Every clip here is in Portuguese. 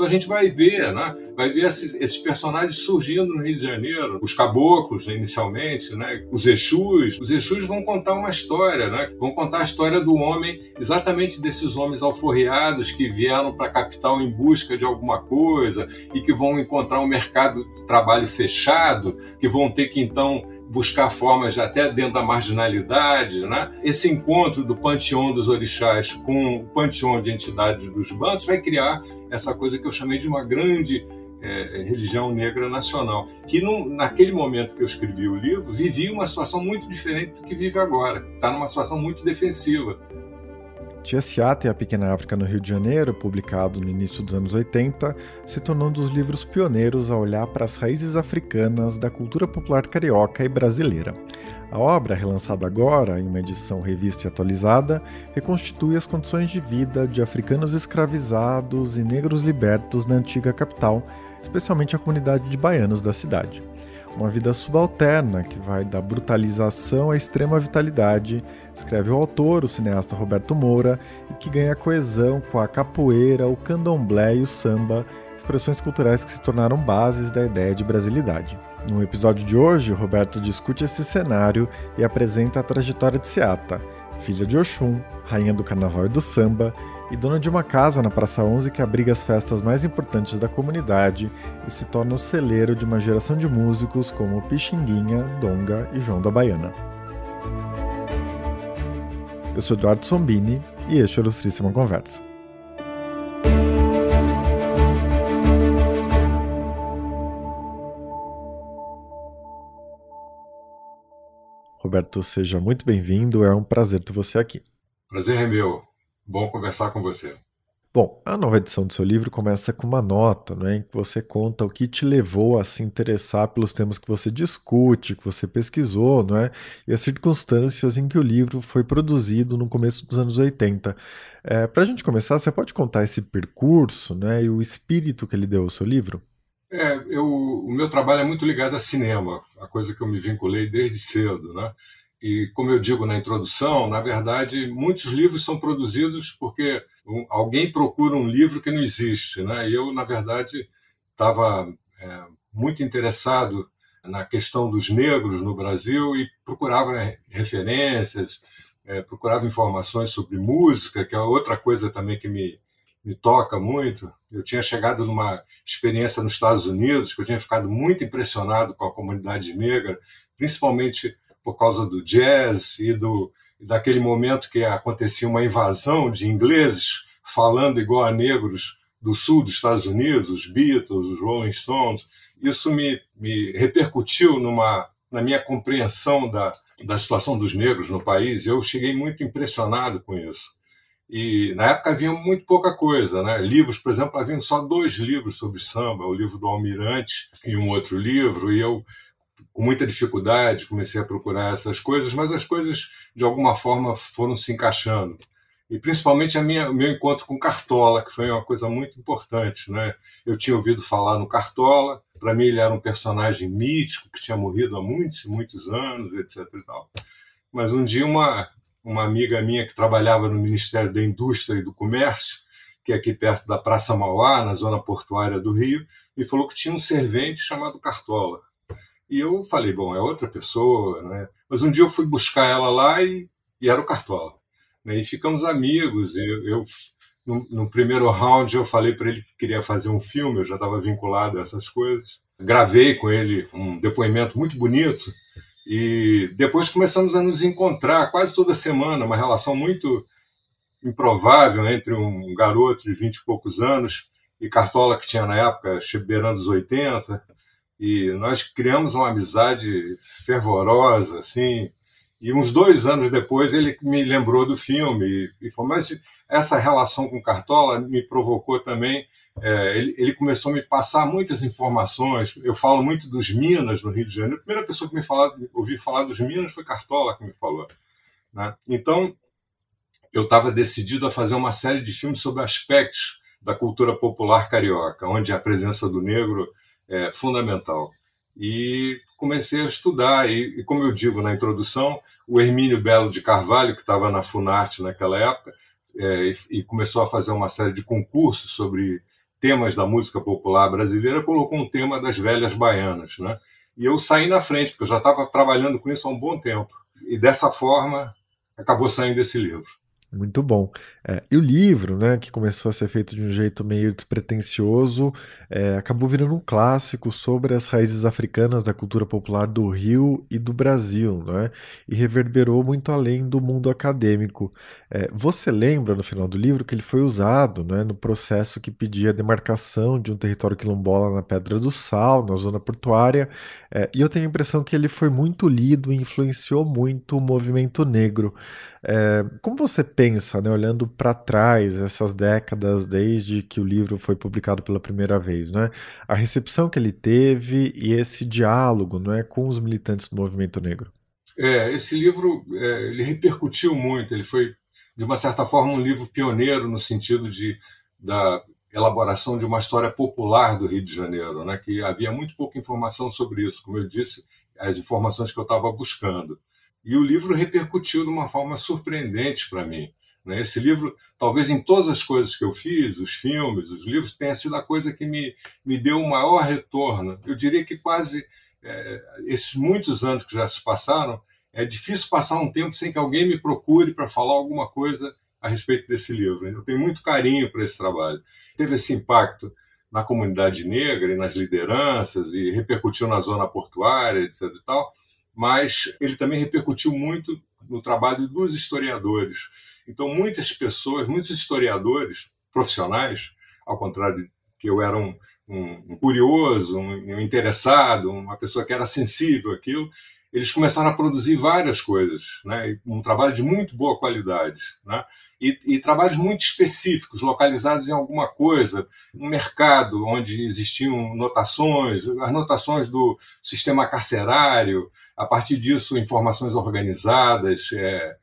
Então a gente vai ver, né? vai ver esses, esses, personagens surgindo no Rio de Janeiro, os caboclos inicialmente, né? os Exus. Os Exus vão contar uma história, né? vão contar a história do homem, exatamente desses homens alforriados que vieram para a capital em busca de alguma coisa e que vão encontrar um mercado de trabalho fechado, que vão ter que então buscar formas até dentro da marginalidade, né? Esse encontro do panteão dos orixás com o panteão de entidades dos bandos vai criar essa coisa que eu chamei de uma grande é, religião negra nacional, que naquele momento que eu escrevi o livro vivia uma situação muito diferente do que vive agora. Está numa situação muito defensiva. Tia Ciata e a Pequena África no Rio de Janeiro, publicado no início dos anos 80, se tornou um dos livros pioneiros a olhar para as raízes africanas da cultura popular carioca e brasileira. A obra, relançada agora em uma edição revista e atualizada, reconstitui as condições de vida de africanos escravizados e negros libertos na antiga capital, especialmente a comunidade de baianos da cidade uma vida subalterna que vai da brutalização à extrema vitalidade, escreve o autor, o cineasta Roberto Moura, e que ganha coesão com a capoeira, o candomblé e o samba, expressões culturais que se tornaram bases da ideia de brasilidade. No episódio de hoje, Roberto discute esse cenário e apresenta a trajetória de Seata, filha de Oxum, rainha do carnaval e do samba, e dona de uma casa na Praça 11 que abriga as festas mais importantes da comunidade e se torna o celeiro de uma geração de músicos como Pixinguinha, Donga e João da Baiana. Eu sou Eduardo Sombini e este é o Ilustríssima Conversa. Roberto, seja muito bem-vindo, é um prazer ter você aqui. Prazer é meu. Bom conversar com você. Bom, a nova edição do seu livro começa com uma nota, né, em que você conta o que te levou a se interessar pelos temas que você discute, que você pesquisou, não é? e as circunstâncias em que o livro foi produzido no começo dos anos 80. É, Para a gente começar, você pode contar esse percurso né, e o espírito que ele deu ao seu livro? É, eu, o meu trabalho é muito ligado a cinema, a coisa que eu me vinculei desde cedo, né? E como eu digo na introdução, na verdade, muitos livros são produzidos porque alguém procura um livro que não existe, né? E eu, na verdade, estava é, muito interessado na questão dos negros no Brasil e procurava referências, é, procurava informações sobre música, que é outra coisa também que me, me toca muito. Eu tinha chegado numa experiência nos Estados Unidos que eu tinha ficado muito impressionado com a comunidade negra, principalmente por causa do jazz e do daquele momento que acontecia uma invasão de ingleses falando igual a negros do sul dos Estados Unidos, os Beatles, os Rolling Stones. Isso me, me repercutiu numa, na minha compreensão da, da situação dos negros no país. Eu cheguei muito impressionado com isso. E na época havia muito pouca coisa, né? Livros, por exemplo, haviam só dois livros sobre samba, o livro do Almirante e um outro livro, e eu com muita dificuldade, comecei a procurar essas coisas, mas as coisas de alguma forma foram se encaixando. E principalmente a minha, o meu encontro com Cartola, que foi uma coisa muito importante. Né? Eu tinha ouvido falar no Cartola, para mim ele era um personagem mítico que tinha morrido há muitos muitos anos, etc. Mas um dia uma, uma amiga minha que trabalhava no Ministério da Indústria e do Comércio, que é aqui perto da Praça Mauá, na zona portuária do Rio, me falou que tinha um servente chamado Cartola. E eu falei, bom, é outra pessoa, né? Mas um dia eu fui buscar ela lá e, e era o Cartola. Né? E ficamos amigos. Eu, eu no, no, primeiro round eu falei para ele que queria fazer um filme, eu já estava vinculado a essas coisas. Gravei com ele um depoimento muito bonito e depois começamos a nos encontrar quase toda semana, uma relação muito improvável entre um garoto de vinte e poucos anos e Cartola, que tinha na época beirando os 80, e nós criamos uma amizade fervorosa, assim. E uns dois anos depois ele me lembrou do filme e falou: mas essa relação com Cartola me provocou também. É, ele, ele, começou a me passar muitas informações. Eu falo muito dos Minas no Rio de Janeiro. A primeira pessoa que me falou, ouvi falar dos Minas foi Cartola que me falou. Né? Então eu estava decidido a fazer uma série de filmes sobre aspectos da cultura popular carioca, onde a presença do negro é, fundamental. E comecei a estudar, e, e, como eu digo na introdução, o Hermínio Belo de Carvalho, que estava na Funarte naquela época, é, e começou a fazer uma série de concursos sobre temas da música popular brasileira, colocou um tema das velhas baianas, né? E eu saí na frente, porque eu já estava trabalhando com isso há um bom tempo. E dessa forma, acabou saindo esse livro. Muito bom. É, e o livro, né, que começou a ser feito de um jeito meio despretensioso, é, acabou virando um clássico sobre as raízes africanas da cultura popular do Rio e do Brasil, né, e reverberou muito além do mundo acadêmico. É, você lembra no final do livro que ele foi usado né, no processo que pedia a demarcação de um território quilombola na Pedra do Sal, na zona portuária, é, e eu tenho a impressão que ele foi muito lido e influenciou muito o movimento negro. É, como você pensa, né, olhando para trás, essas décadas desde que o livro foi publicado pela primeira vez, né, a recepção que ele teve e esse diálogo né, com os militantes do movimento negro? É, esse livro é, ele repercutiu muito, ele foi, de uma certa forma, um livro pioneiro no sentido de, da elaboração de uma história popular do Rio de Janeiro, né, que havia muito pouca informação sobre isso, como eu disse, as informações que eu estava buscando. E o livro repercutiu de uma forma surpreendente para mim. Né? Esse livro, talvez em todas as coisas que eu fiz, os filmes, os livros, tenha sido a coisa que me, me deu o maior retorno. Eu diria que quase é, esses muitos anos que já se passaram, é difícil passar um tempo sem que alguém me procure para falar alguma coisa a respeito desse livro. Eu tenho muito carinho para esse trabalho. Teve esse impacto na comunidade negra e nas lideranças e repercutiu na zona portuária, etc. E tal mas ele também repercutiu muito no trabalho dos historiadores. Então, muitas pessoas, muitos historiadores profissionais, ao contrário que eu era um, um, um curioso, um, um, interessado, uma pessoa que era sensível àquilo, eles começaram a produzir várias coisas, né? um trabalho de muito boa qualidade, né? e, e, trabalhos muito específicos, localizados em alguma coisa, um mercado onde existiam notações, as notações do sistema carcerário, a partir disso, informações organizadas, é,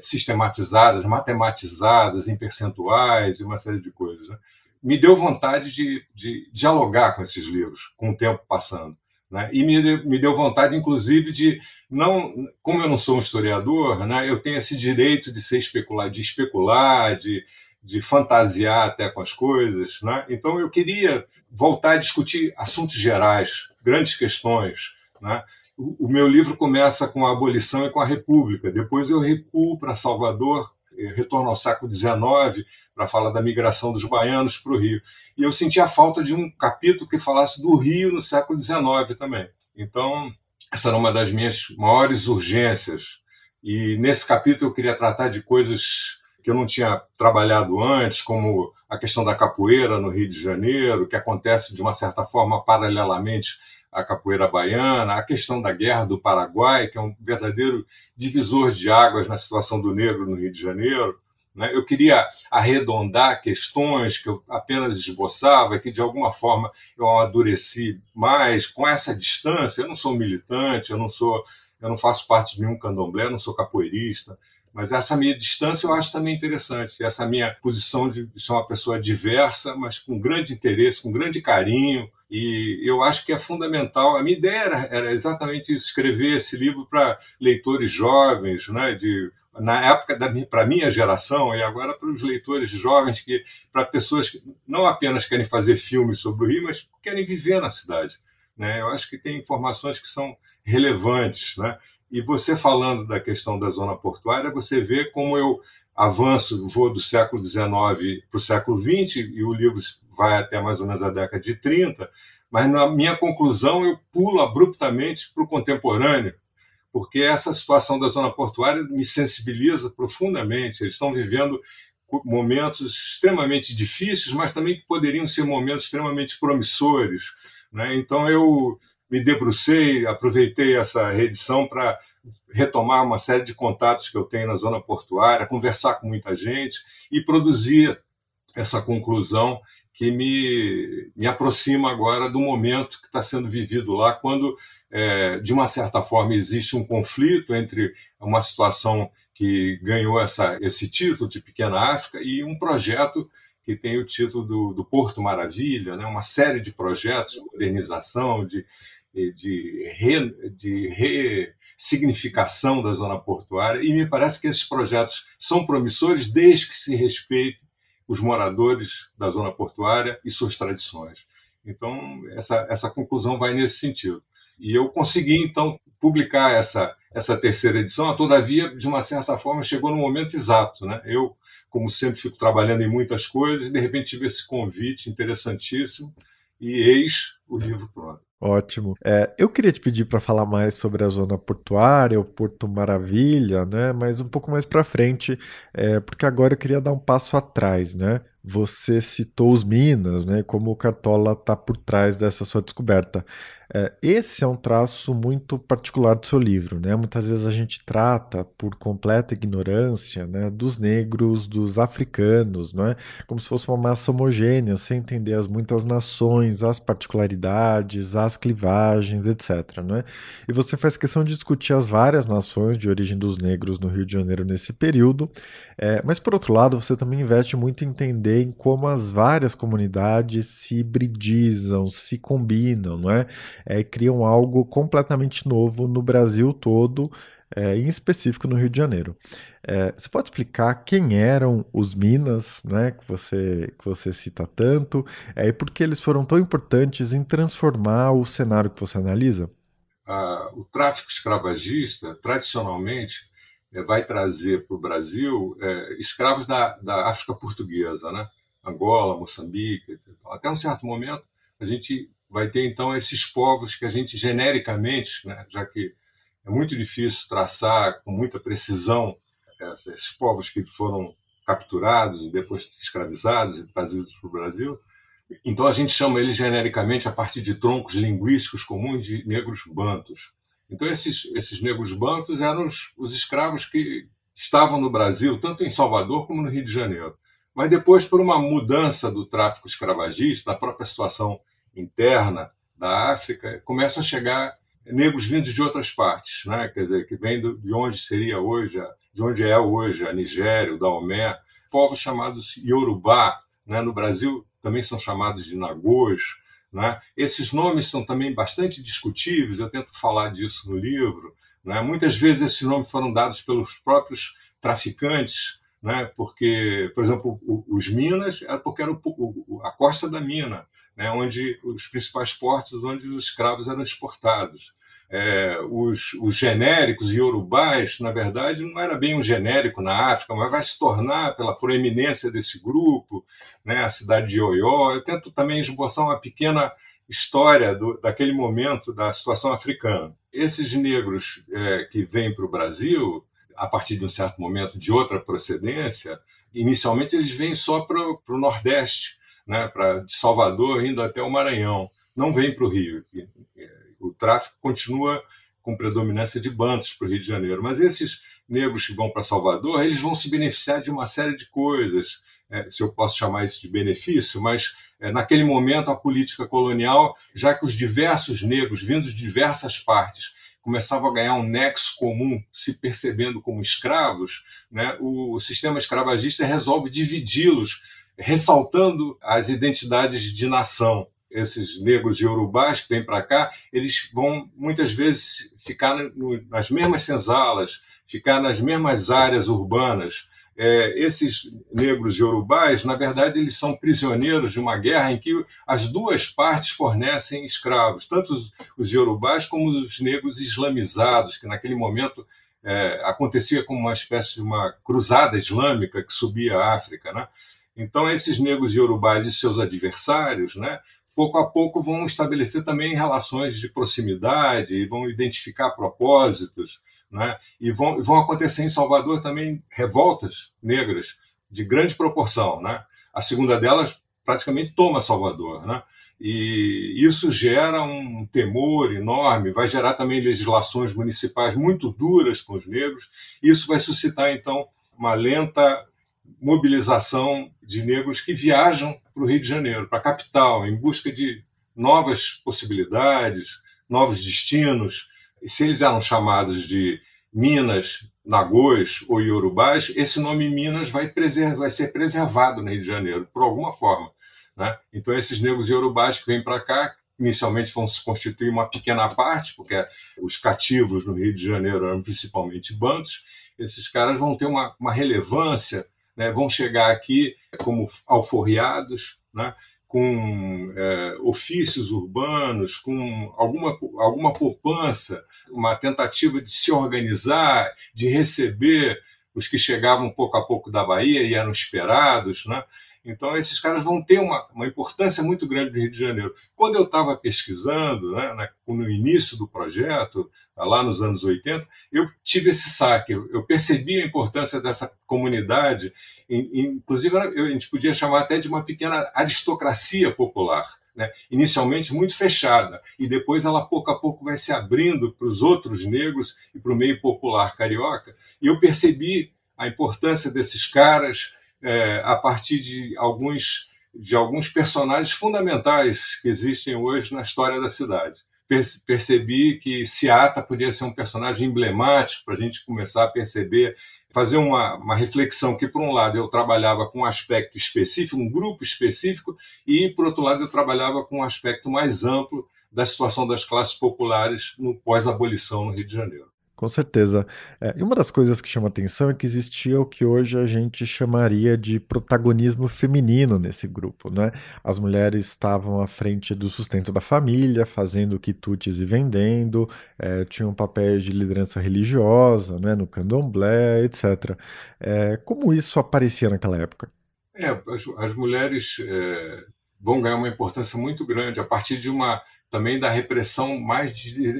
sistematizadas, matematizadas em percentuais e uma série de coisas. Né? Me deu vontade de, de, dialogar com esses livros, com o tempo passando. Né? E me, me deu vontade, inclusive, de não, como eu não sou um historiador, né, eu tenho esse direito de ser especular, de especular, de, de fantasiar até com as coisas. Né? Então eu queria voltar a discutir assuntos gerais, grandes questões. Né? O meu livro começa com a abolição e com a república. Depois eu recuo para Salvador, eh, retorno ao século XIX para falar da migração dos baianos para o Rio. E eu senti a falta de um capítulo que falasse do Rio no século XIX também. Então, essa era uma das minhas maiores urgências. E nesse capítulo eu queria tratar de coisas que eu não tinha trabalhado antes, como a questão da capoeira no Rio de Janeiro, que acontece de uma certa forma paralelamente a capoeira baiana, a questão da guerra do Paraguai, que é um verdadeiro divisor de águas na situação do negro no Rio de Janeiro. Né? Eu queria arredondar questões que eu apenas esboçava, que de alguma forma eu amadureci mais com essa distância. Eu não sou militante, eu não sou, eu não faço parte de nenhum candomblé, não sou capoeirista, mas essa minha distância eu acho também interessante. Essa minha posição de ser uma pessoa diversa, mas com grande interesse, com grande carinho. E eu acho que é fundamental. A minha ideia era, era exatamente escrever esse livro para leitores jovens, né, de na época da para minha geração e agora para os leitores jovens que para pessoas que não apenas querem fazer filmes sobre o Rio, mas querem viver na cidade. Né? Eu acho que tem informações que são relevantes, né? E você falando da questão da zona portuária, você vê como eu avanço, vou do século XIX para o século XX, e o livro vai até mais ou menos a década de 30, mas na minha conclusão eu pulo abruptamente para o contemporâneo, porque essa situação da zona portuária me sensibiliza profundamente. Eles estão vivendo momentos extremamente difíceis, mas também que poderiam ser momentos extremamente promissores. Né? Então eu me debrucei, aproveitei essa reedição para retomar uma série de contatos que eu tenho na zona portuária, conversar com muita gente e produzir essa conclusão que me, me aproxima agora do momento que está sendo vivido lá, quando, é, de uma certa forma, existe um conflito entre uma situação que ganhou essa, esse título de Pequena África e um projeto que tem o título do, do Porto Maravilha, né? uma série de projetos de modernização, de de, re, de significação da zona portuária, e me parece que esses projetos são promissores desde que se respeite os moradores da zona portuária e suas tradições. Então, essa, essa conclusão vai nesse sentido. E eu consegui, então, publicar essa, essa terceira edição, todavia, de uma certa forma, chegou no momento exato. Né? Eu, como sempre, fico trabalhando em muitas coisas, e de repente tive esse convite interessantíssimo, e eis o livro pronto. Ótimo. É, eu queria te pedir para falar mais sobre a zona portuária, o Porto Maravilha, né? Mas um pouco mais para frente, é, porque agora eu queria dar um passo atrás, né? Você citou os Minas, né? Como o Cartola está por trás dessa sua descoberta. É, esse é um traço muito particular do seu livro, né? Muitas vezes a gente trata por completa ignorância, né, dos negros, dos africanos, não é? Como se fosse uma massa homogênea, sem entender as muitas nações, as particularidades, as clivagens, etc, não é? E você faz questão de discutir as várias nações de origem dos negros no Rio de Janeiro nesse período, é, mas por outro lado, você também investe muito em entender em como as várias comunidades se hibridizam, se combinam, não é? é, criam algo completamente novo no Brasil todo, é, em específico no Rio de Janeiro. É, você pode explicar quem eram os Minas, né, que você que você cita tanto, é, e por que eles foram tão importantes em transformar o cenário que você analisa? Ah, o tráfico escravagista, tradicionalmente, vai trazer para o Brasil é, escravos da, da África portuguesa, né? Angola, Moçambique, etc. Até um certo momento, a gente vai ter então esses povos que a gente genericamente, né, já que é muito difícil traçar com muita precisão esses povos que foram capturados e depois escravizados e trazidos para o Brasil. Então a gente chama eles genericamente a partir de troncos linguísticos comuns de negros bantos. Então esses, esses negros bantos eram os, os escravos que estavam no Brasil, tanto em Salvador como no Rio de Janeiro. Mas depois, por uma mudança do tráfico escravagista, da própria situação interna da África, começam a chegar negros vindos de outras partes, né? quer dizer, que vêm de onde seria hoje, de onde é hoje a Nigéria, o Daomé, povos chamados Yorubá, né? no Brasil também são chamados de Nagôs. Né? Esses nomes são também bastante discutíveis, eu tento falar disso no livro. Né? Muitas vezes esses nomes foram dados pelos próprios traficantes, né? porque, por exemplo, os Minas era porque era a costa da mina, né, onde os principais portos onde os escravos eram exportados. É, os, os, genéricos iorubais, na verdade, não era bem um genérico na África, mas vai se tornar pela proeminência desse grupo, né, a cidade de Oió. Eu tento também esboçar uma pequena história do, daquele momento da situação africana. Esses negros é, que vêm para o Brasil, a partir de um certo momento de outra procedência, inicialmente eles vêm só para o Nordeste, né, pra, de Salvador indo até o Maranhão. Não vem para o Rio. O tráfico continua com predominância de bandos para o Rio de Janeiro. Mas esses negros que vão para Salvador, eles vão se beneficiar de uma série de coisas, é, se eu posso chamar isso de benefício, mas é, naquele momento a política colonial, já que os diversos negros vindos de diversas partes começavam a ganhar um nexo comum, se percebendo como escravos, né, o sistema escravagista resolve dividi-los ressaltando as identidades de nação. Esses negros iorubás que vêm para cá, eles vão muitas vezes ficar nas mesmas senzalas, ficar nas mesmas áreas urbanas. É, esses negros iorubás, na verdade, eles são prisioneiros de uma guerra em que as duas partes fornecem escravos, tanto os, os como os negros islamizados, que naquele momento é, acontecia como uma espécie de uma cruzada islâmica que subia a África. Né? Então, esses negros iorubás e seus adversários, né, pouco a pouco vão estabelecer também relações de proximidade e vão identificar propósitos, né, e vão, vão acontecer em Salvador também revoltas negras de grande proporção. Né? A segunda delas praticamente toma Salvador. Né? E isso gera um temor enorme, vai gerar também legislações municipais muito duras com os negros. Isso vai suscitar, então, uma lenta mobilização de negros que viajam para o Rio de Janeiro, para a capital, em busca de novas possibilidades, novos destinos. E se eles eram chamados de Minas, Nagôs ou Iorubás, esse nome Minas vai, vai ser preservado no Rio de Janeiro, por alguma forma. Né? Então, esses negros iorubás que vêm para cá inicialmente vão se constituir uma pequena parte, porque os cativos no Rio de Janeiro eram principalmente bantos, esses caras vão ter uma, uma relevância, né? vão chegar aqui como alforriados, né? com é, ofícios urbanos, com alguma, alguma poupança, uma tentativa de se organizar, de receber os que chegavam pouco a pouco da Bahia e eram esperados. Né? Então, esses caras vão ter uma, uma importância muito grande no Rio de Janeiro. Quando eu estava pesquisando, né, na, no início do projeto, lá nos anos 80, eu tive esse saque, eu percebi a importância dessa comunidade, inclusive a gente podia chamar até de uma pequena aristocracia popular. Né? inicialmente muito fechada, e depois ela pouco a pouco vai se abrindo para os outros negros e para o meio popular carioca. E eu percebi a importância desses caras, é, a partir de alguns, de alguns personagens fundamentais que existem hoje na história da cidade. Percebi que Seata podia ser um personagem emblemático para a gente começar a perceber, fazer uma, uma reflexão que, por um lado, eu trabalhava com um aspecto específico, um grupo específico, e, por outro lado, eu trabalhava com um aspecto mais amplo da situação das classes populares no pós-abolição no Rio de Janeiro. Com certeza. É, e uma das coisas que chama atenção é que existia o que hoje a gente chamaria de protagonismo feminino nesse grupo, né? As mulheres estavam à frente do sustento da família, fazendo quitutes e vendendo, é, tinham papéis de liderança religiosa, né, no candomblé, etc. É, como isso aparecia naquela época? É, as, as mulheres é, vão ganhar uma importância muito grande a partir de uma também da repressão mais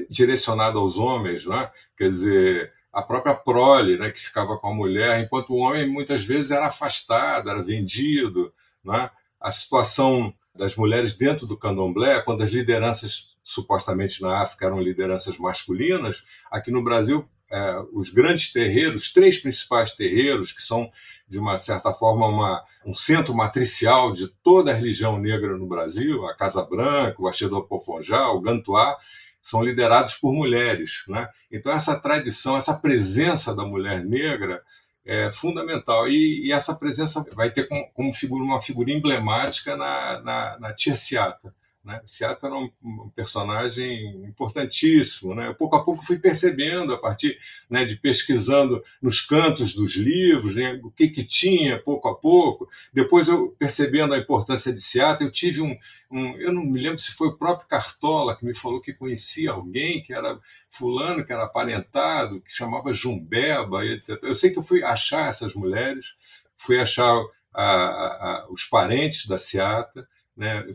direcionada aos homens, né? quer dizer, a própria prole, né, que ficava com a mulher, enquanto o homem muitas vezes era afastado, era vendido. Né? A situação das mulheres dentro do candomblé, quando as lideranças supostamente na África eram lideranças masculinas, aqui no Brasil, é, os grandes terreiros, os três principais terreiros, que são, de uma certa forma, uma, um centro matricial de toda a religião negra no Brasil, a Casa Branca, o Axé do Apofonjá, o Gantuá, são liderados por mulheres. Né? Então, essa tradição, essa presença da mulher negra é fundamental. E, e essa presença vai ter como, como figura, uma figura emblemática na, na, na Tia Seata. Né? Seattle era um, personagem importantíssimo. Né? Pouco a pouco fui percebendo, a partir né, de pesquisando nos cantos dos livros, né, o que, que tinha, pouco a pouco. Depois, eu percebendo a importância de Seattle, eu tive um, um, Eu não me lembro se foi o próprio Cartola que me falou que conhecia alguém que era fulano, que era aparentado, que chamava Jumbeba, etc. Eu sei que eu fui achar essas mulheres, fui achar a, a, os parentes da Seata né?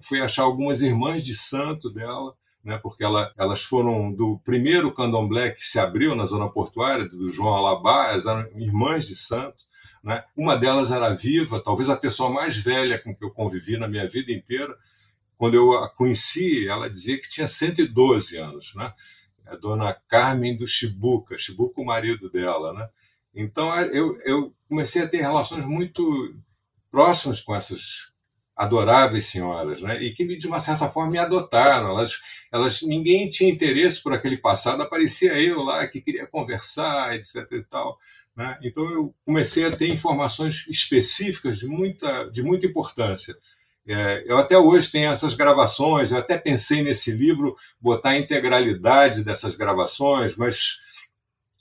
Fui achar algumas irmãs de santo dela, né? porque ela, elas foram do primeiro candomblé que se abriu na zona portuária, do João Alabá, elas eram irmãs de santo. Né? Uma delas era viva, talvez a pessoa mais velha com que eu convivi na minha vida inteira. Quando eu a conheci, ela dizia que tinha 112 anos, né? A dona Carmen do Chibuca, Chibuca o marido dela, né? Então eu, eu comecei a ter relações muito próximas com essas adoráveis senhoras, né? E que de uma certa forma me adotaram. Elas, elas, ninguém tinha interesse por aquele passado. Aparecia eu lá que queria conversar, etc. E tal. Né? Então eu comecei a ter informações específicas de muita, de muita importância. É, eu até hoje tenho essas gravações. Eu até pensei nesse livro botar a integralidade dessas gravações, mas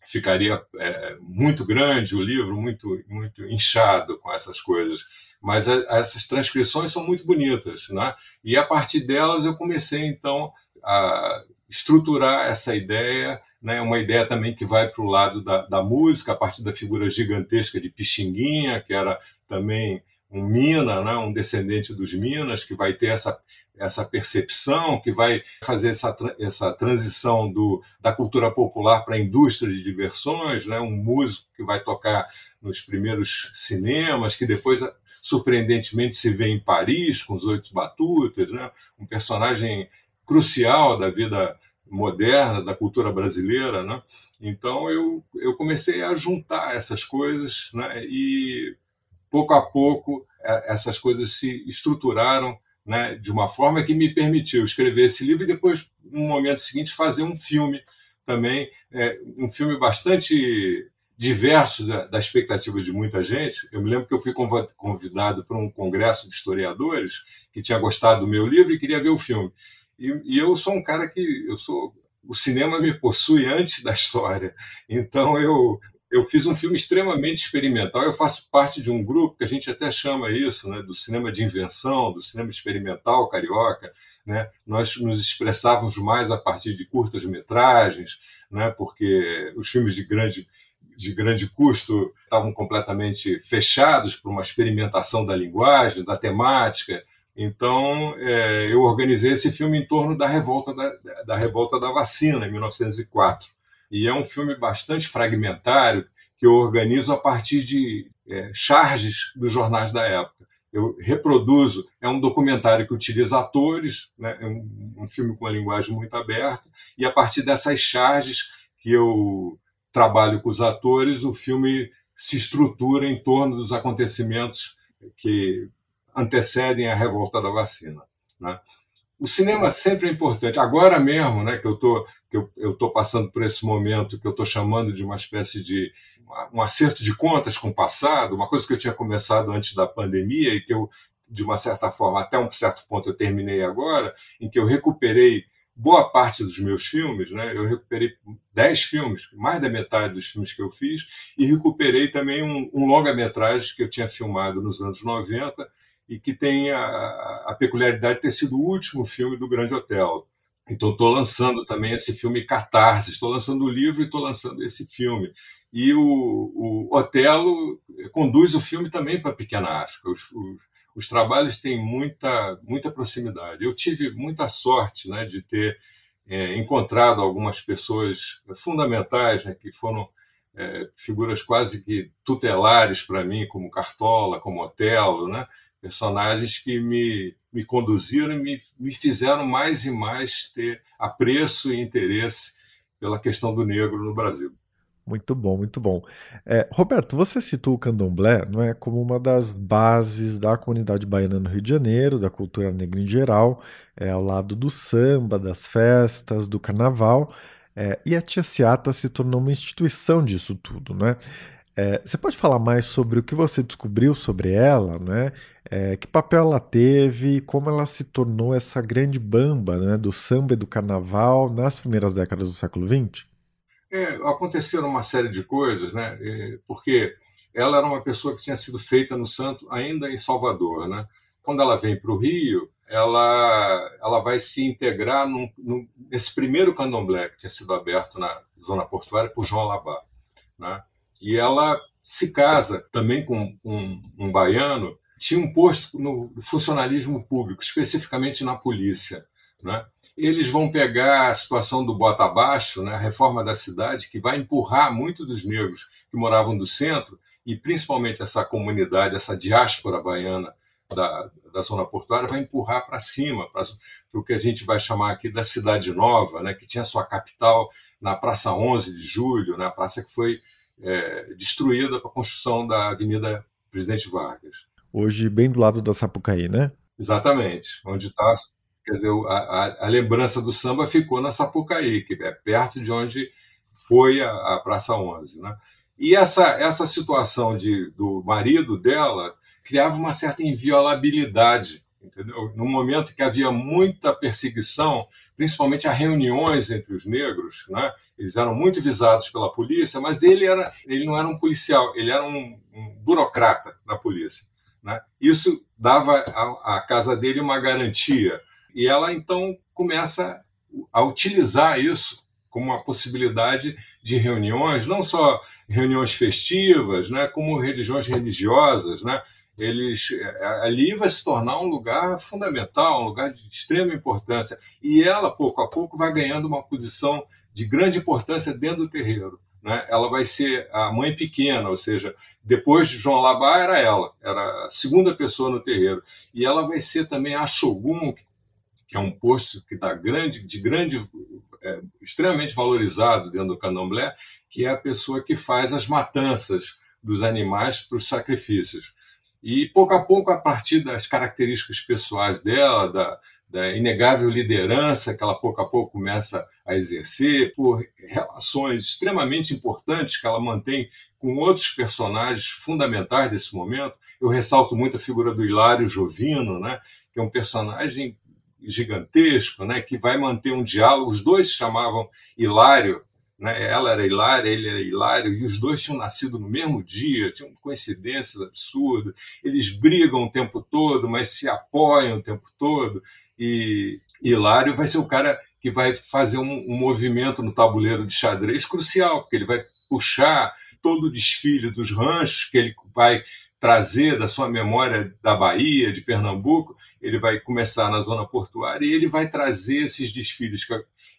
ficaria é, muito grande o livro, muito, muito inchado com essas coisas mas a, essas transcrições são muito bonitas, né? E a partir delas eu comecei então a estruturar essa ideia, né? Uma ideia também que vai para o lado da, da música, a partir da figura gigantesca de Pixinguinha, que era também um Mina, né? um descendente dos Minas, que vai ter essa essa percepção que vai fazer essa, essa transição do, da cultura popular para a indústria de diversões, né? um músico que vai tocar nos primeiros cinemas, que depois surpreendentemente se vê em Paris com os oito batutas, né? um personagem crucial da vida moderna, da cultura brasileira. Né? Então eu, eu comecei a juntar essas coisas né? e pouco a pouco é, essas coisas se estruturaram né, de uma forma que me permitiu escrever esse livro e depois, no momento seguinte, fazer um filme também, é, um filme bastante diverso da, da, expectativa de muita gente. Eu me lembro que eu fui convidado para um congresso de historiadores que tinha gostado do meu livro e queria ver o filme. E, e eu sou um cara que eu sou o cinema me possui antes da história. Então eu eu fiz um filme extremamente experimental. Eu faço parte de um grupo que a gente até chama isso, né, do cinema de invenção, do cinema experimental carioca. Né? Nós nos expressávamos mais a partir de curtas metragens, né, porque os filmes de grande de grande custo estavam completamente fechados para uma experimentação da linguagem, da temática. Então, é, eu organizei esse filme em torno da revolta da, da revolta da vacina, em 1904. E é um filme bastante fragmentário que eu organizo a partir de é, charges dos jornais da época. Eu reproduzo, é um documentário que utiliza atores, né, é um, um filme com uma linguagem muito aberta, e a partir dessas charges que eu trabalho com os atores, o filme se estrutura em torno dos acontecimentos que antecedem a revolta da vacina. Né? O cinema sempre é importante. Agora mesmo, né, que eu tô que eu estou passando por esse momento que eu estou chamando de uma espécie de um acerto de contas com o passado, uma coisa que eu tinha começado antes da pandemia e que eu, de uma certa forma, até um certo ponto eu terminei agora, em que eu recuperei boa parte dos meus filmes, né? eu recuperei dez filmes, mais da metade dos filmes que eu fiz, e recuperei também um, um longa-metragem que eu tinha filmado nos anos 90 e que tem a, a peculiaridade de ter sido o último filme do Grande Hotel. Então, estou lançando também esse filme Catarse, estou lançando o livro e estou lançando esse filme. E o, o Otelo conduz o filme também para Pequena África. Os, os, os, trabalhos têm muita, muita proximidade. Eu tive muita sorte né, de ter é, encontrado algumas pessoas fundamentais, né, que foram é, figuras quase que tutelares para mim, como Cartola, como Otelo, né? personagens que me, me conduziram e me, me fizeram mais e mais ter apreço e interesse pela questão do negro no Brasil. Muito bom, muito bom. É, Roberto, você citou o candomblé não é, como uma das bases da comunidade baiana no Rio de Janeiro, da cultura negra em geral, é, ao lado do samba, das festas, do carnaval, é, e a Tia Seata se tornou uma instituição disso tudo. Né? É, você pode falar mais sobre o que você descobriu sobre ela, né? É, que papel ela teve como ela se tornou essa grande bamba né, do samba e do carnaval nas primeiras décadas do século XX? É, aconteceram uma série de coisas, né? É, porque ela era uma pessoa que tinha sido feita no Santo ainda em Salvador, né? Quando ela vem para o Rio, ela, ela vai se integrar num, num, nesse primeiro candomblé que tinha sido aberto na zona portuária por João Alabá, né? E ela se casa também com um, um baiano, tinha um posto no funcionalismo público, especificamente na polícia. Né? Eles vão pegar a situação do bota abaixo, né? a reforma da cidade, que vai empurrar muito dos negros que moravam do centro, e principalmente essa comunidade, essa diáspora baiana da, da zona portuária, vai empurrar para cima, para o que a gente vai chamar aqui da Cidade Nova, né? que tinha sua capital na Praça 11 de Julho, na né? praça que foi é, destruída para a construção da Avenida Presidente Vargas. Hoje, bem do lado da Sapucaí, né? Exatamente, onde está. Quer dizer, a, a, a, lembrança do samba ficou na Sapucaí, que é perto de onde foi a, a Praça 11. Né? E essa, essa situação de, do marido dela criava uma certa inviolabilidade entendeu? No momento que havia muita perseguição, principalmente a reuniões entre os negros, né? Eles eram muito visados pela polícia, mas ele era, ele não era um policial, ele era um, um burocrata da polícia, né? Isso dava à, à casa dele uma garantia e ela então começa a utilizar isso como uma possibilidade de reuniões, não só reuniões festivas, né, como religiões religiosas, né, eles é, ali vai se tornar um lugar fundamental, um lugar de extrema importância. E ela, pouco a pouco, vai ganhando uma posição de grande importância dentro do terreiro. Né? Ela vai ser a mãe pequena, ou seja, depois de João Labá era ela, era a segunda pessoa no terreiro. E ela vai ser também a Shogun, que é um posto que está grande, de grande, é, extremamente valorizado dentro do candomblé, que é a pessoa que faz as matanças dos animais para os sacrifícios. E pouco a pouco, a partir das características pessoais dela, da, da inegável liderança que ela pouco a pouco começa a exercer, por relações extremamente importantes que ela mantém com outros personagens fundamentais desse momento. Eu ressalto muito a figura do Hilário Jovino, né, que é um personagem gigantesco, né, que vai manter um diálogo. Os dois se chamavam Hilário, né, ela era Hilária, ele era Hilário, e os dois tinham nascido no mesmo dia, tinham coincidências absurdas. Eles brigam o tempo todo, mas se apoiam o tempo todo. E Hilário vai ser o cara que vai fazer um, um movimento no tabuleiro de xadrez crucial, porque ele vai puxar todo o desfile dos ranchos que ele vai trazer da sua memória da Bahia, de Pernambuco, ele vai começar na zona portuária e ele vai trazer esses desfiles que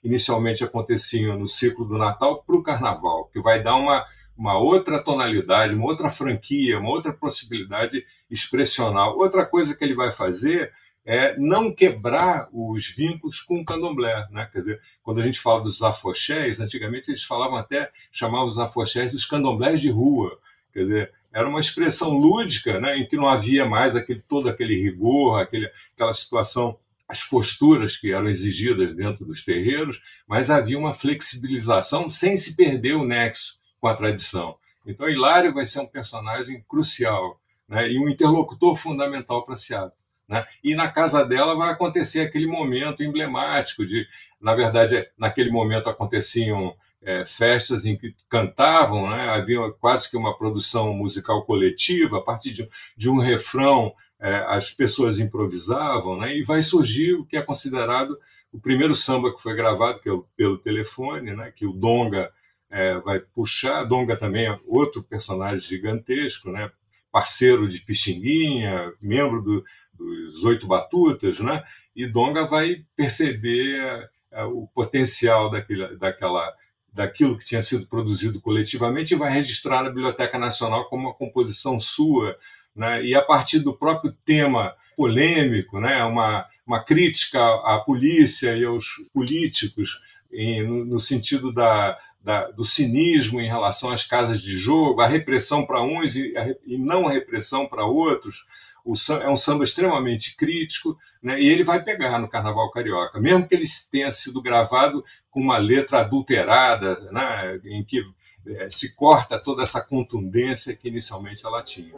inicialmente aconteciam no ciclo do Natal para o Carnaval, que vai dar uma, uma outra tonalidade, uma outra franquia, uma outra possibilidade expressional. Outra coisa que ele vai fazer é não quebrar os vínculos com o candomblé. Né? Quer dizer, quando a gente fala dos afoxés, antigamente eles falavam até, chamavam os afoxés dos candomblés de rua. Quer dizer, era uma expressão lúdica, né, em que não havia mais aquele, todo aquele rigor, aquele, aquela situação, as posturas que eram exigidas dentro dos terreiros, mas havia uma flexibilização sem se perder o nexo com a tradição. Então, Hilário vai ser um personagem crucial né, e um interlocutor fundamental para Seattle. Né? E na casa dela vai acontecer aquele momento emblemático de, na verdade, naquele momento aconteciam é, festas em que cantavam, né? havia quase que uma produção musical coletiva, a partir de, de um refrão é, as pessoas improvisavam, né? e vai surgir o que é considerado o primeiro samba que foi gravado, que é o, pelo telefone, né? que o Donga é, vai puxar. Donga também é outro personagem gigantesco, né? parceiro de Pixinguinha, membro do, dos Oito Batutas, né? e Donga vai perceber é, o potencial daquele, daquela daquilo que tinha sido produzido coletivamente e vai registrar na Biblioteca Nacional como uma composição sua, né? e a partir do próprio tema polêmico, né? uma, uma crítica à polícia e aos políticos, em, no, no, sentido da, da, do cinismo em relação às casas de jogo, a repressão para uns e, a, e não a repressão para outros, é um samba extremamente crítico, né? e ele vai pegar no Carnaval Carioca, mesmo que ele tenha sido gravado com uma letra adulterada, né? em que é, se corta toda essa contundência que inicialmente ela tinha.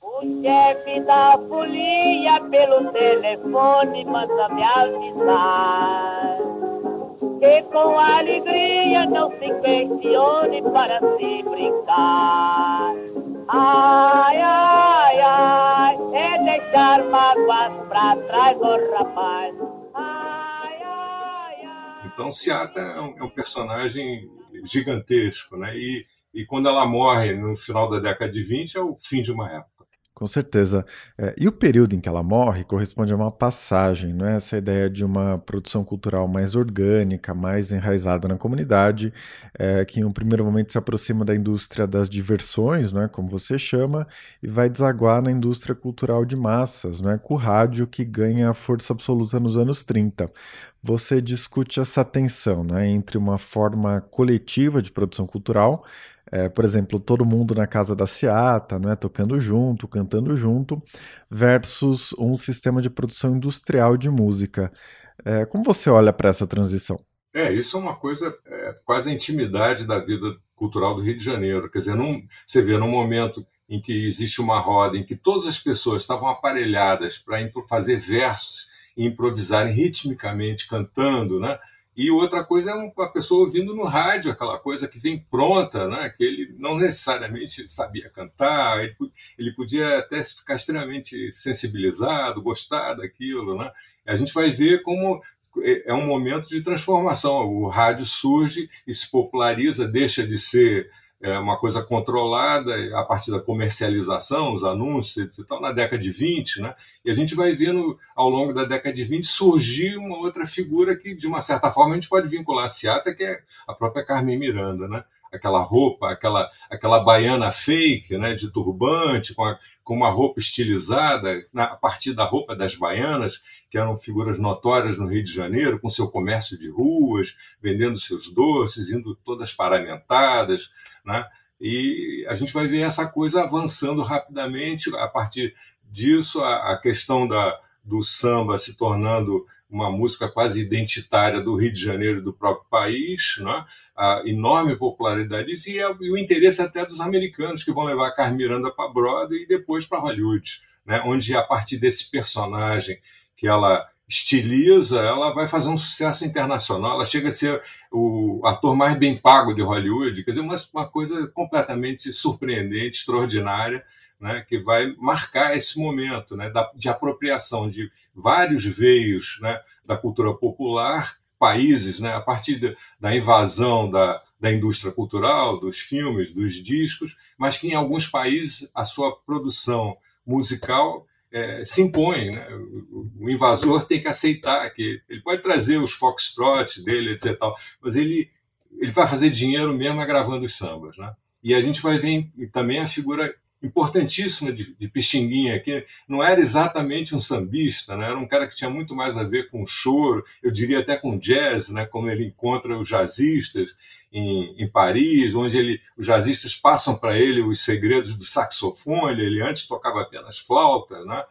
O chefe da folia pelo telefone manda me avisar que com alegria não se questione para se brincar. Ai, ai, ai, é deixar mágoas pra trás, oh rapaz. Ai, ai, ai. Então, Seata é um, é um personagem gigantesco, né? E, e quando ela morre no final da década de 20 é o fim de uma época. Com certeza. É, e o período em que ela morre corresponde a uma passagem, não é? essa ideia de uma produção cultural mais orgânica, mais enraizada na comunidade, é, que em um primeiro momento se aproxima da indústria das diversões, não é? como você chama, e vai desaguar na indústria cultural de massas, não é? com o rádio que ganha força absoluta nos anos 30 você discute essa tensão né, entre uma forma coletiva de produção cultural é, por exemplo, todo mundo na casa da Seata, né, tocando junto, cantando junto, versus um sistema de produção industrial de música. É, como você olha para essa transição? É, isso é uma coisa, é, quase a intimidade da vida cultural do Rio de Janeiro. Quer dizer, num, você vê num momento em que existe uma roda, em que todas as pessoas estavam aparelhadas para fazer versos improvisarem ritmicamente, cantando, né? E outra coisa é uma pessoa ouvindo no rádio aquela coisa que vem pronta, né? que ele não necessariamente sabia cantar, ele, ele podia até ficar extremamente sensibilizado, gostar daquilo. Né? A gente vai ver como é, é um momento de transformação. O rádio surge e se populariza, deixa de ser é uma coisa controlada a partir da comercialização, os anúncios, etc. na década de 20, né? E a gente vai vendo ao longo da década de 20 surgir uma outra figura que, de uma certa forma, a gente pode vincular a Seata, que é a própria Carmen Miranda, né? Aquela roupa, aquela, aquela baiana fake, né, de turbante, com, a, com uma roupa estilizada, na, a partir da roupa das baianas, que eram figuras notórias no Rio de Janeiro, com seu comércio de ruas, vendendo seus doces, indo todas paramentadas, né? E a gente vai ver essa coisa avançando rapidamente a partir disso, a, a questão da, do samba se tornando uma música quase identitária do Rio de Janeiro e do próprio país, né? a enorme popularidade disso e, e, o interesse até dos americanos que vão levar a Carmen Miranda para Broadway e depois para Hollywood, né? onde a partir desse personagem que ela estiliza, ela vai fazer um sucesso internacional. Ela chega a ser o ator mais bem pago de Hollywood, quer dizer, uma, uma coisa completamente surpreendente, extraordinária, né, que vai marcar esse momento né, da, de apropriação de vários veios né, da cultura popular, países, né, a partir de, da invasão da, da indústria cultural, dos filmes, dos discos, mas que em alguns países a sua produção musical é, se impõe. Né? O, o, invasor tem que aceitar que ele pode trazer os foxtrots dele, etc. Tal, mas ele, ele vai fazer dinheiro mesmo gravando os sambas. Né? E a gente vai ver também a figura importantíssima de, de Pixinguinha, que não era exatamente um sambista, né? era um cara que tinha muito mais a ver com choro, eu diria até com jazz, né? como ele encontra os jazzistas em, em Paris, onde ele, os jazzistas passam para ele os segredos do saxofone, ele antes tocava apenas flauta, né?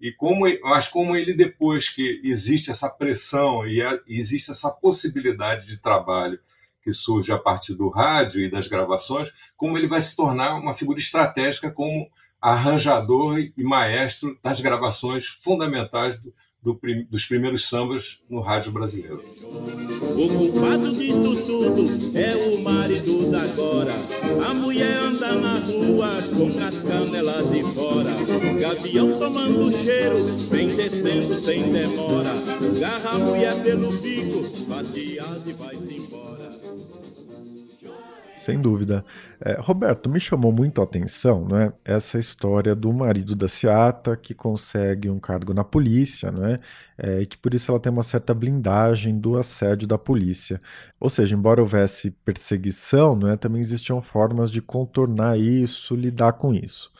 e como, mas como ele depois que existe essa pressão e existe essa possibilidade de trabalho que surge a partir do rádio e das gravações, como ele vai se tornar uma figura estratégica como arranjador e maestro das gravações fundamentais do, do, dos primeiros sambas no rádio brasileiro. O culpado disto tudo é o marido da agora. A mulher anda na rua com as canelas de fora. Gavião tomando cheiro, vem descendo sem demora. Garra a mulher pelo bico, bate as e vai-se embora. Sem dúvida. É, Roberto, me chamou muito a atenção né, essa história do marido da Seata que consegue um cargo na polícia, né, é, e que por isso ela tem uma certa blindagem do assédio da polícia. Ou seja, embora houvesse perseguição, né, também existiam formas de contornar isso, lidar com isso.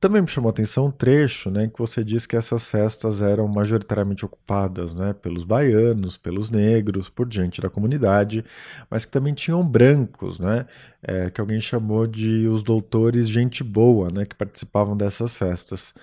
Também me chamou a atenção um trecho né, que você diz que essas festas eram majoritariamente ocupadas né, pelos baianos, pelos negros, por gente da comunidade, mas que também tinham brancos, né, é, que alguém chamou de os doutores gente boa, né, que participavam dessas festas.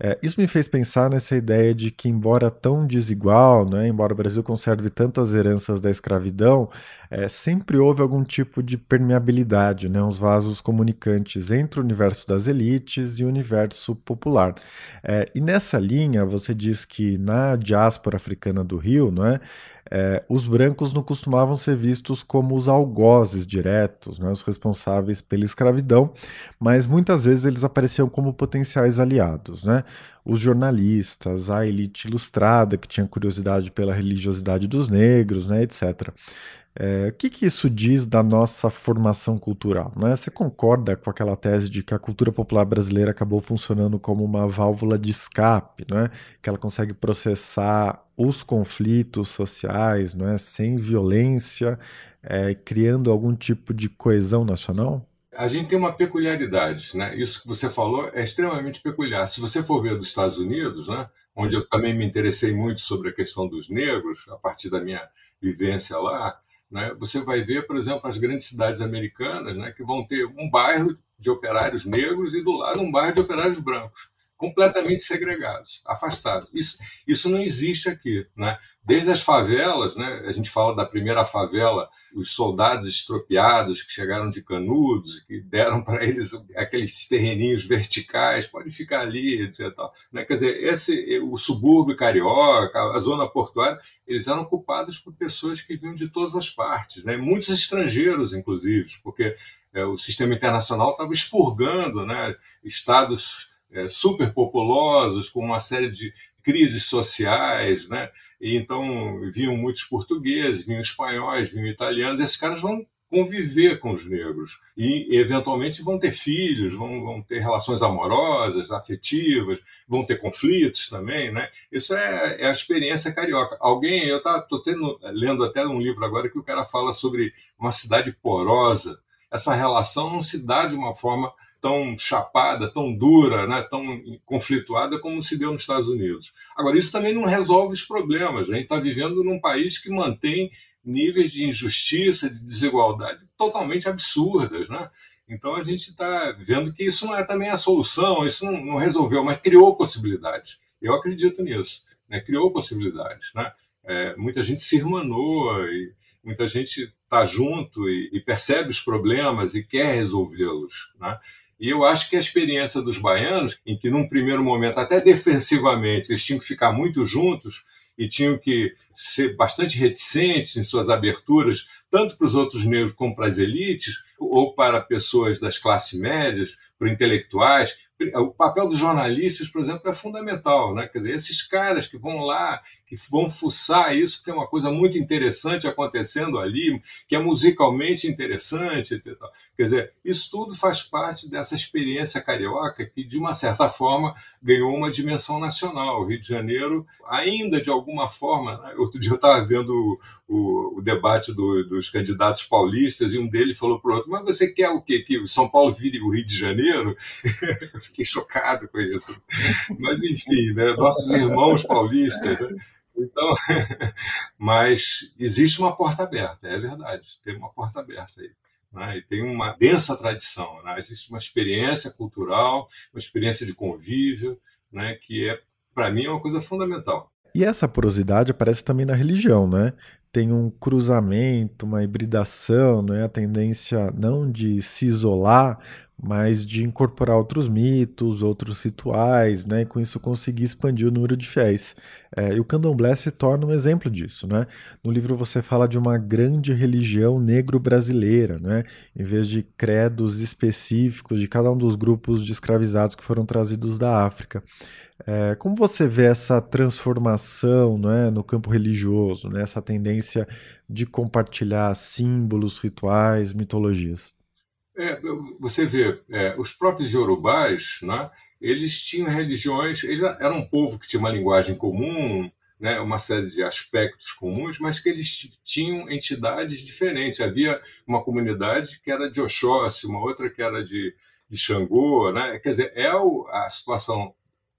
É, isso me fez pensar nessa ideia de que, embora tão desigual, né, embora o Brasil conserve tantas heranças da escravidão, é, sempre houve algum tipo de permeabilidade, né, uns vasos comunicantes entre o universo das elites e o universo popular. É, e nessa linha, você diz que na diáspora africana do Rio, não é, é, os brancos não costumavam ser vistos como os algozes diretos, né, os responsáveis pela escravidão, mas muitas vezes eles apareciam como potenciais aliados. Né? Os jornalistas, a elite ilustrada que tinha curiosidade pela religiosidade dos negros, né, etc. É, o que, que, isso diz da nossa formação cultural? Né? Você concorda com aquela tese de que a cultura popular brasileira acabou funcionando como uma válvula de escape, né? que ela consegue processar os conflitos sociais né? sem violência, é, criando algum tipo de coesão nacional? A gente tem uma peculiaridade, né? Isso que você falou é extremamente peculiar. Se você for ver dos Estados Unidos, né? Onde eu também me interessei muito sobre a questão dos negros, a partir da minha vivência lá, né? Você vai ver, por exemplo, as grandes cidades americanas, né, que vão ter um bairro de operários negros e do lado um bairro de operários brancos completamente segregados, afastados. Isso, isso não existe aqui. Né? Desde as favelas, né, a gente fala da primeira favela, os soldados estropiados que chegaram de canudos, que deram para eles aqueles terreninhos verticais, pode ficar ali, etc. Né? Quer dizer, esse, o subúrbio carioca, a zona portuária, eles eram ocupados por pessoas que vinham de todas as partes, né? muitos estrangeiros, inclusive, porque é, o sistema internacional estava expurgando né, estados é, superpopulosos, com uma série de crises sociais, né? E então vinham muitos portugueses, vinham espanhóis, vinham italianos. Esses caras vão conviver com os negros e eventualmente vão ter filhos, vão, vão ter relações amorosas, afetivas, vão ter conflitos também, né? Isso é, é a experiência carioca. Alguém, eu estou lendo até um livro agora que o cara fala sobre uma cidade porosa. Essa relação não se dá de uma forma tão chapada, tão dura, né, tão conflituada como se deu nos Estados Unidos. Agora, isso também não resolve os problemas. A gente está vivendo num país que mantém níveis de injustiça, de desigualdade totalmente absurdas. Né? Então, a gente está vendo que isso não é também a solução, isso não, não resolveu, mas criou possibilidades. Eu acredito nisso. Né? Criou possibilidades. Né? É, muita gente se irmanou e muita gente está junto e, e, percebe os problemas e quer resolvê-los. Né? E eu acho que a experiência dos baianos, em que num primeiro momento, até defensivamente, eles tinham que ficar muito juntos e tinham que ser bastante reticentes em suas aberturas, tanto para os outros negros como para as elites, ou para pessoas das classes médias, para intelectuais, o papel dos jornalistas, por exemplo, é fundamental, né? Quer dizer, esses caras que vão lá, que vão fuçar isso, que tem uma coisa muito interessante acontecendo ali, que é musicalmente interessante. Quer dizer, isso tudo faz parte dessa experiência carioca que, de uma certa forma, ganhou uma dimensão nacional. O Rio de Janeiro, ainda de alguma forma, né? outro dia eu estava vendo o, o, o debate do, dos candidatos paulistas e um deles falou para o outro: Mas você quer o quê? Que São Paulo vire o Rio de Janeiro? fiquei chocado com isso. Mas, enfim, né? nossos irmãos paulistas. Né? Então, mas existe uma porta aberta, é verdade, tem uma porta aberta aí. Né? E tem uma densa tradição. Né? Existe uma experiência cultural, uma experiência de convívio, né? que é, para mim, é uma coisa fundamental. E essa porosidade aparece também na religião, né? Tem um cruzamento, uma hibridação, né? a tendência não de se isolar, mas de incorporar outros mitos, outros rituais, né, e com isso conseguir expandir o número de fiéis. É, e o candomblé se torna um exemplo disso. Né? No livro você fala de uma grande religião negro-brasileira, né, em vez de credos específicos de cada um dos grupos de escravizados que foram trazidos da África. É, como você vê essa transformação né, no campo religioso, né, essa tendência de compartilhar símbolos, rituais, mitologias? É, você vê, é, os próprios yorubás, né, eles tinham religiões, eles eram um povo que tinha uma linguagem comum, né, uma série de aspectos comuns, mas que eles tinham entidades diferentes. Havia uma comunidade que era de Oxóssi, uma outra que era de, de Xangô. Né? Quer dizer, é o, a situação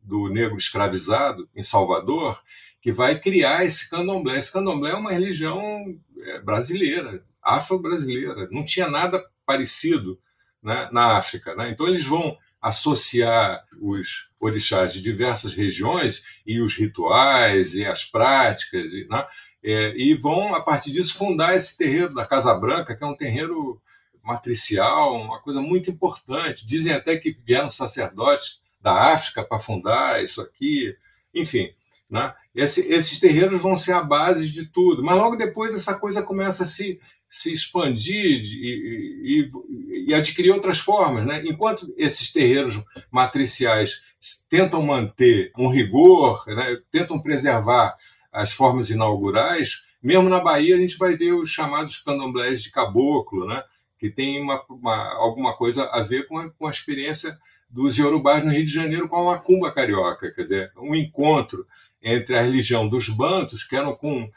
do negro escravizado em Salvador que vai criar esse candomblé. Esse candomblé é uma religião é, brasileira, afro-brasileira. Não tinha nada parecido né, na África. Né? Então, eles vão associar os orixás de diversas regiões e os rituais e as práticas, e, né? é, e vão, a partir disso, fundar esse terreiro da Casa Branca, que é um terreiro matricial, uma coisa muito importante. Dizem até que vieram sacerdotes da África para fundar isso aqui, enfim. Né? Esse, esses terreiros vão ser a base de tudo, mas logo depois essa coisa começa a se se expandir e, e, e, adquirir outras formas. Né? Enquanto esses terreiros matriciais tentam manter um rigor, né? tentam preservar as formas inaugurais, mesmo na Bahia a gente vai ver os chamados candomblés de caboclo, né? que tem uma, uma, alguma coisa a ver com a, com a experiência dos yorubás no Rio de Janeiro com a macumba carioca, quer dizer, um encontro entre a religião dos bantos, que eram com,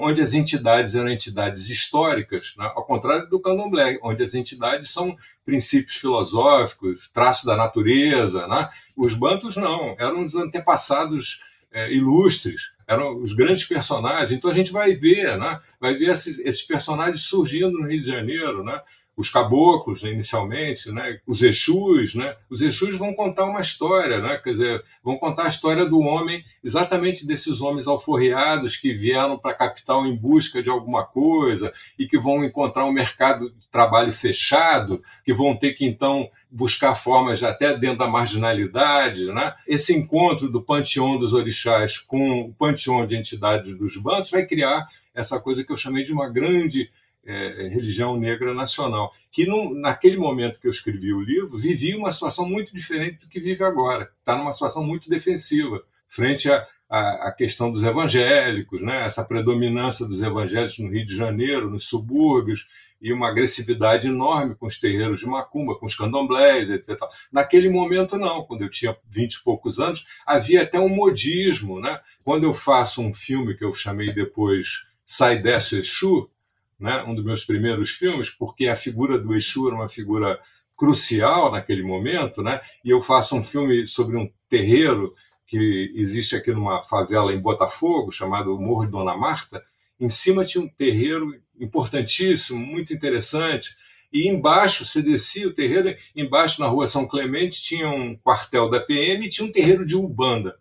onde as entidades eram entidades históricas, né? ao contrário do candomblé, onde as entidades são princípios filosóficos, traços da natureza. Né? Os bantos não, eram os antepassados é, ilustres, eram os grandes personagens. Então a gente vai ver, né? vai ver esses, esses personagens surgindo no Rio de Janeiro, né? Os caboclos inicialmente, né? os Exus, né? os Exus vão contar uma história, né? quer dizer, vão contar a história do homem, exatamente desses homens alforriados que vieram para a capital em busca de alguma coisa e que vão encontrar um mercado de trabalho fechado, que vão ter que então buscar formas até dentro da marginalidade. Né? Esse encontro do panteão dos orixás com o panteão de entidades dos bandos vai criar essa coisa que eu chamei de uma grande é, religião negra nacional, que naquele momento que eu escrevi o livro vivia uma situação muito diferente do que vive agora. Está numa situação muito defensiva frente à, à, questão dos evangélicos, né? essa predominância dos evangélicos no Rio de Janeiro, nos subúrbios, e uma agressividade enorme com os terreiros de macumba, com os candomblés, etc. Naquele momento, não. Quando eu tinha vinte e poucos anos, havia até um modismo. Né? Quando eu faço um filme que eu chamei depois Sai Dessa Exu, né, um dos meus primeiros filmes, porque a figura do Exu era uma figura crucial naquele momento, né? E eu faço um filme sobre um terreiro que existe aqui numa favela em Botafogo, chamado Morro de Dona Marta. Em cima tinha um terreiro importantíssimo, muito interessante. E embaixo, você descia o terreiro, embaixo na rua São Clemente tinha um quartel da PM e tinha um terreiro de Umbanda.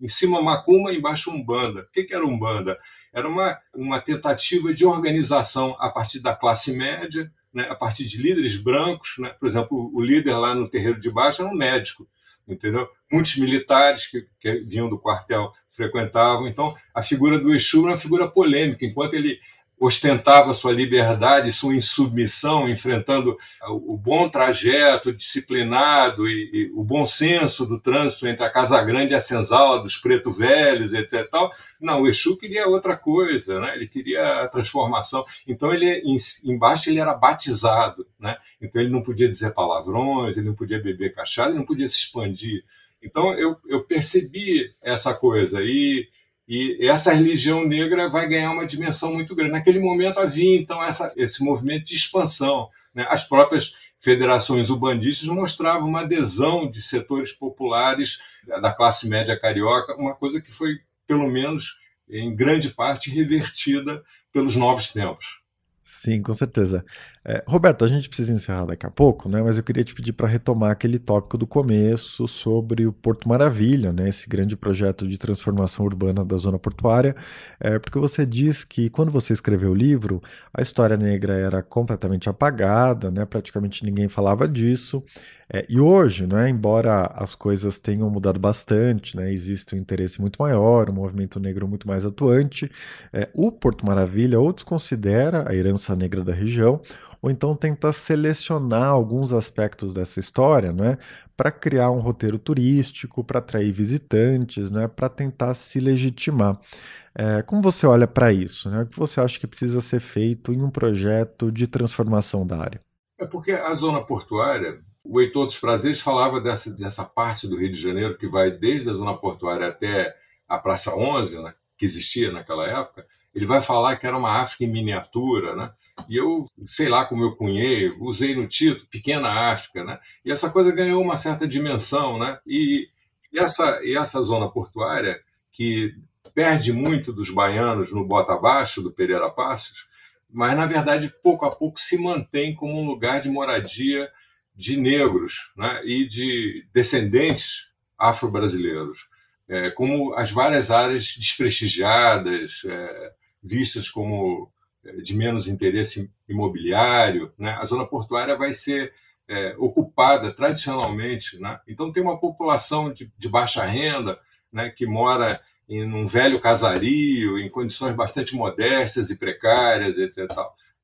Em cima Macumba, embaixo Umbanda. O que, era Umbanda? Era uma, uma tentativa de organização a partir da classe média, né, a partir de líderes brancos, né? por exemplo, o líder lá no terreiro de baixo era um médico, entendeu? Muitos militares que, que vinham do quartel frequentavam. Então, a figura do Exu era uma figura polêmica. Enquanto ele ostentava sua liberdade, sua insubmissão, enfrentando o bom trajeto disciplinado e, e, o bom senso do trânsito entre a Casa Grande e a Senzala, dos preto velhos, etc. Tal. Não, o Exu queria outra coisa, né? ele queria a transformação. Então, ele embaixo ele era batizado, né? então ele não podia dizer palavrões, ele não podia beber cachaça, ele não podia se expandir. Então, eu, eu percebi essa coisa e e essa religião negra vai ganhar uma dimensão muito grande. Naquele momento havia, então, essa, esse movimento de expansão. Né? As próprias federações ubandistas mostravam uma adesão de setores populares da classe média carioca, uma coisa que foi, pelo menos, em grande parte, revertida pelos novos tempos. Sim, com certeza. É, Roberto, a gente precisa encerrar daqui a pouco, né? Mas eu queria te pedir para retomar aquele tópico do começo sobre o Porto Maravilha, né? Esse grande projeto de transformação urbana da zona portuária, é, porque você diz que quando você escreveu o livro, a história negra era completamente apagada, né? Praticamente ninguém falava disso. É, e hoje, né, embora as coisas tenham mudado bastante, né, existe um interesse muito maior, um movimento negro muito mais atuante, é, o Porto Maravilha ou desconsidera a herança negra da região, ou então tenta selecionar alguns aspectos dessa história, né, para criar um roteiro turístico, para atrair visitantes, né, para tentar se legitimar. É, como você olha para isso? Né? O que você acha que precisa ser feito em um projeto de transformação da área? É porque a zona portuária o Heitor dos Prazeres falava dessa, dessa parte do Rio de Janeiro que vai desde a zona portuária até a Praça 11, né, que existia naquela época. Ele vai falar que era uma África em miniatura, né? E eu, sei lá como eu cunhei, usei no título Pequena África, né? E essa coisa ganhou uma certa dimensão, né? E, e essa, e essa zona portuária, que perde muito dos baianos no bota abaixo do Pereira Passos, mas na verdade pouco a pouco se mantém como um lugar de moradia de negros né, e de descendentes afro-brasileiros, é, como as várias áreas desprestigiadas, é, vistas como é, de menos interesse imobiliário. Né? A zona portuária vai ser é, ocupada tradicionalmente. Né? Então, tem uma população de, de baixa renda né, que mora em um velho casario, em condições bastante modestas e precárias, etc.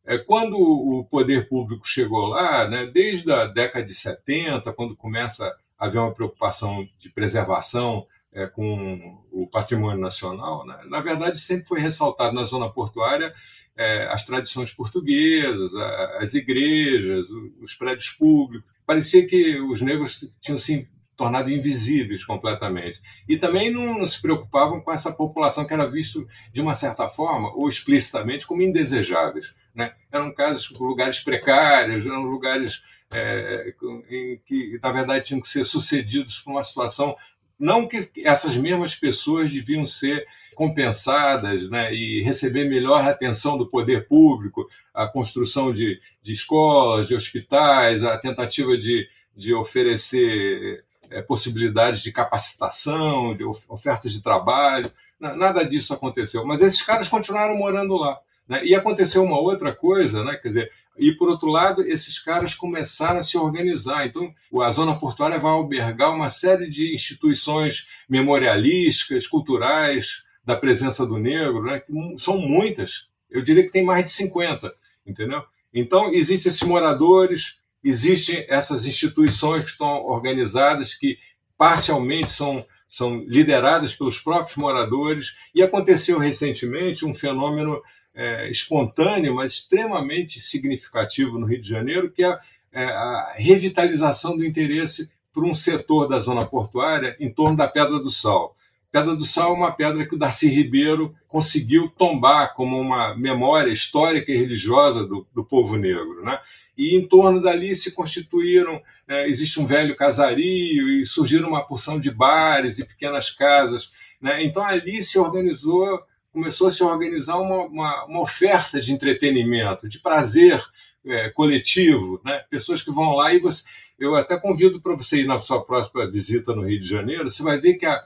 É, quando o poder público chegou lá, né, desde a década de 70, quando começa a haver uma preocupação de preservação é, com o patrimônio nacional, né, na verdade sempre foi ressaltado na zona portuária é, as tradições portuguesas, as igrejas, os prédios públicos. Parecia que os negros tinham se tornado invisíveis completamente. E também não, não, se preocupavam com essa população que era visto de uma certa forma, ou explicitamente, como indesejáveis. Né? Eram casos, lugares precários, eram lugares é, em que, na verdade, tinham que ser sucedidos por uma situação não que essas mesmas pessoas deviam ser compensadas né, e receber melhor atenção do poder público, a construção de, de escolas, de hospitais, a tentativa de, de oferecer é, possibilidades de capacitação, de ofertas de trabalho. Nada disso aconteceu. Mas esses caras continuaram morando lá. Né? E aconteceu uma outra coisa, né? quer dizer, e por outro lado, esses caras começaram a se organizar. Então, a zona portuária vai albergar uma série de instituições memorialísticas, culturais, da presença do negro, né? são muitas. Eu diria que tem mais de 50, entendeu? Então, existem esses moradores, existem essas instituições que estão organizadas, que parcialmente são, são lideradas pelos próprios moradores, e aconteceu recentemente um fenômeno é, espontâneo, mas extremamente significativo no Rio de Janeiro, que é, é a revitalização do interesse por um setor da zona portuária em torno da Pedra do Sal. Pedra do Sal é uma pedra que o Darcy Ribeiro conseguiu tombar como uma memória histórica e religiosa do, do povo negro. Né? E em torno dali se constituíram, é, existe um velho casario e surgiram uma porção de bares e pequenas casas. Né? Então ali se organizou, começou a se organizar uma, uma, uma oferta de entretenimento, de prazer é, coletivo, né? pessoas que vão lá e você, eu até convido para você ir na sua próxima visita no Rio de Janeiro, você vai ver que a,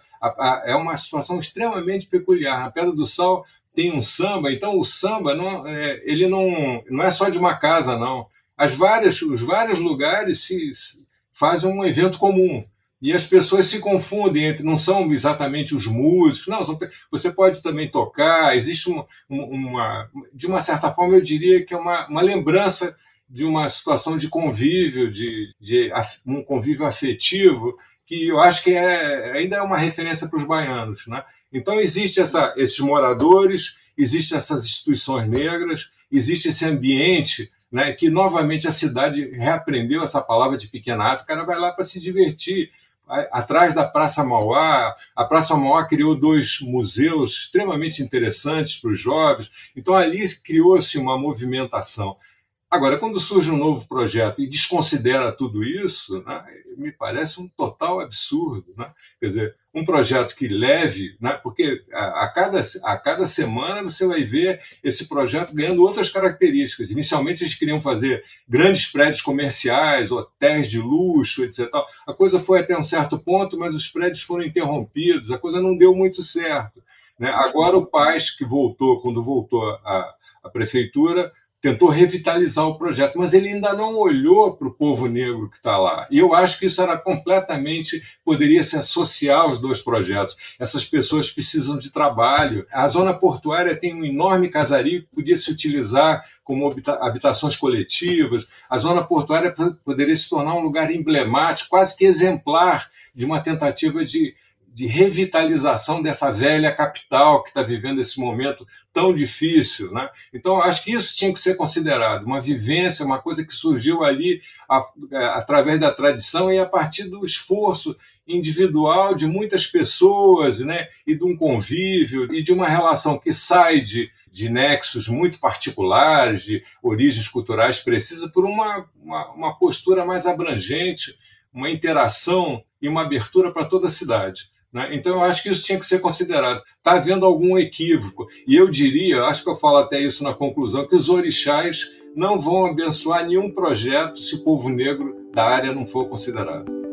é uma situação extremamente peculiar. A Pedra do Sal tem um samba, então o samba não, é, ele não, não é só de uma casa, não. as várias, os vários lugares se, se fazem um evento comum. E as pessoas se confundem entre, não são exatamente os músicos, não, você pode também tocar, existe uma, uma, de uma certa forma, eu diria que é uma, uma lembrança de uma situação de convívio, de, de um convívio afetivo, que eu acho que é, ainda é uma referência para os baianos. Né? Então, existe essa, esses moradores, existem essas instituições negras, existe esse ambiente né, que novamente a cidade reaprendeu essa palavra de pequena arte, o cara vai lá para se divertir. Atrás da Praça Mauá, a Praça Mauá criou dois museus extremamente interessantes para os jovens, então ali criou-se uma movimentação. Agora, quando surge um novo projeto e desconsidera tudo isso, né, me parece um total absurdo. Né? Quer dizer, um projeto que leve, né, porque a, a, cada, a cada semana você vai ver esse projeto ganhando outras características. Inicialmente, eles queriam fazer grandes prédios comerciais, hotéis de luxo, etc. A coisa foi até um certo ponto, mas os prédios foram interrompidos, a coisa não deu muito certo. Né? Agora, o Paz, que voltou, quando voltou à prefeitura, tentou revitalizar o projeto, mas ele ainda não olhou para o povo negro que está lá. E eu acho que isso era completamente poderia se associar aos dois projetos. Essas pessoas precisam de trabalho. A zona portuária tem um enorme casario que podia se utilizar como habitações coletivas. A zona portuária poderia se tornar um lugar emblemático, quase que exemplar de uma tentativa de de revitalização dessa velha capital que está vivendo esse momento tão difícil. Né? Então, acho que isso tinha que ser considerado, uma vivência, uma coisa que surgiu ali a, a, é, através da tradição e a partir do esforço individual de muitas pessoas, né? e de um convívio, e de uma relação que sai de, de nexos muito particulares, de origens culturais, precisa por uma, uma, uma postura mais abrangente, uma interação e uma abertura para toda a cidade. Né? Então, eu acho que isso tinha que ser considerado. Está havendo algum equívoco. E eu diria, acho que eu falo até isso na conclusão, que os orixás não vão abençoar nenhum projeto se o povo negro da área não for considerado.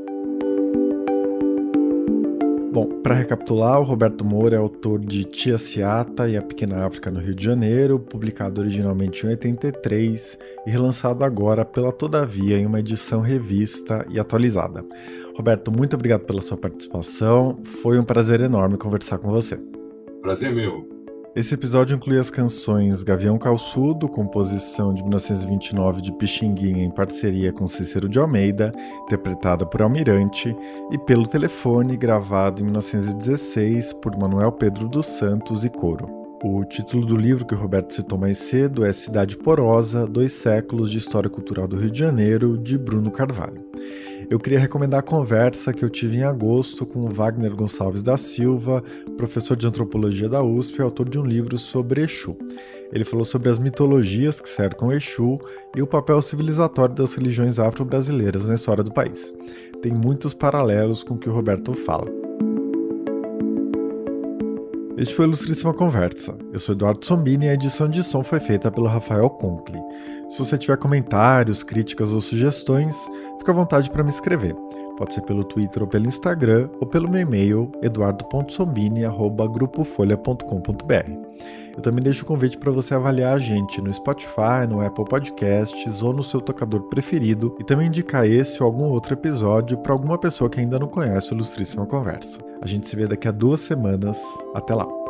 Bom, para recapitular, o Roberto Moura é autor de Tia Ciata e a Pequena África no Rio de Janeiro, publicado originalmente em 83 e relançado agora pela Todavia em uma edição revista e atualizada. Roberto, muito obrigado pela sua participação. Foi um prazer enorme conversar com você. Prazer meu. Esse episódio inclui as canções Gavião Calçudo, composição de 1929 de Pixinguinha em parceria com Cícero de Almeida, interpretada por Almirante, e Pelo Telefone, gravado em 1916 por Manuel Pedro dos Santos e Coro. O título do livro que o Roberto citou mais cedo é Cidade Porosa, Dois Séculos de História Cultural do Rio de Janeiro, de Bruno Carvalho eu queria recomendar a conversa que eu tive em agosto com o Wagner Gonçalves da Silva, professor de antropologia da USP e autor de um livro sobre Exu. Ele falou sobre as mitologias que cercam Exu e o papel civilizatório das religiões afro-brasileiras na história do país. Tem muitos paralelos com o que o Roberto fala. Este foi a Ilustríssima Conversa. Eu sou Eduardo Sombini e a edição de som foi feita pelo Rafael Conkle. Se você tiver comentários, críticas ou sugestões, fique à vontade para me escrever. Pode ser pelo Twitter ou pelo Instagram ou pelo meu e-mail eduardo.sombini@grupofolha.com.br. Eu também deixo o convite para você avaliar a gente no Spotify, no Apple Podcasts ou no seu tocador preferido e também indicar esse ou algum outro episódio para alguma pessoa que ainda não conhece o Ilustríssima Conversa. A gente se vê daqui a duas semanas. Até lá!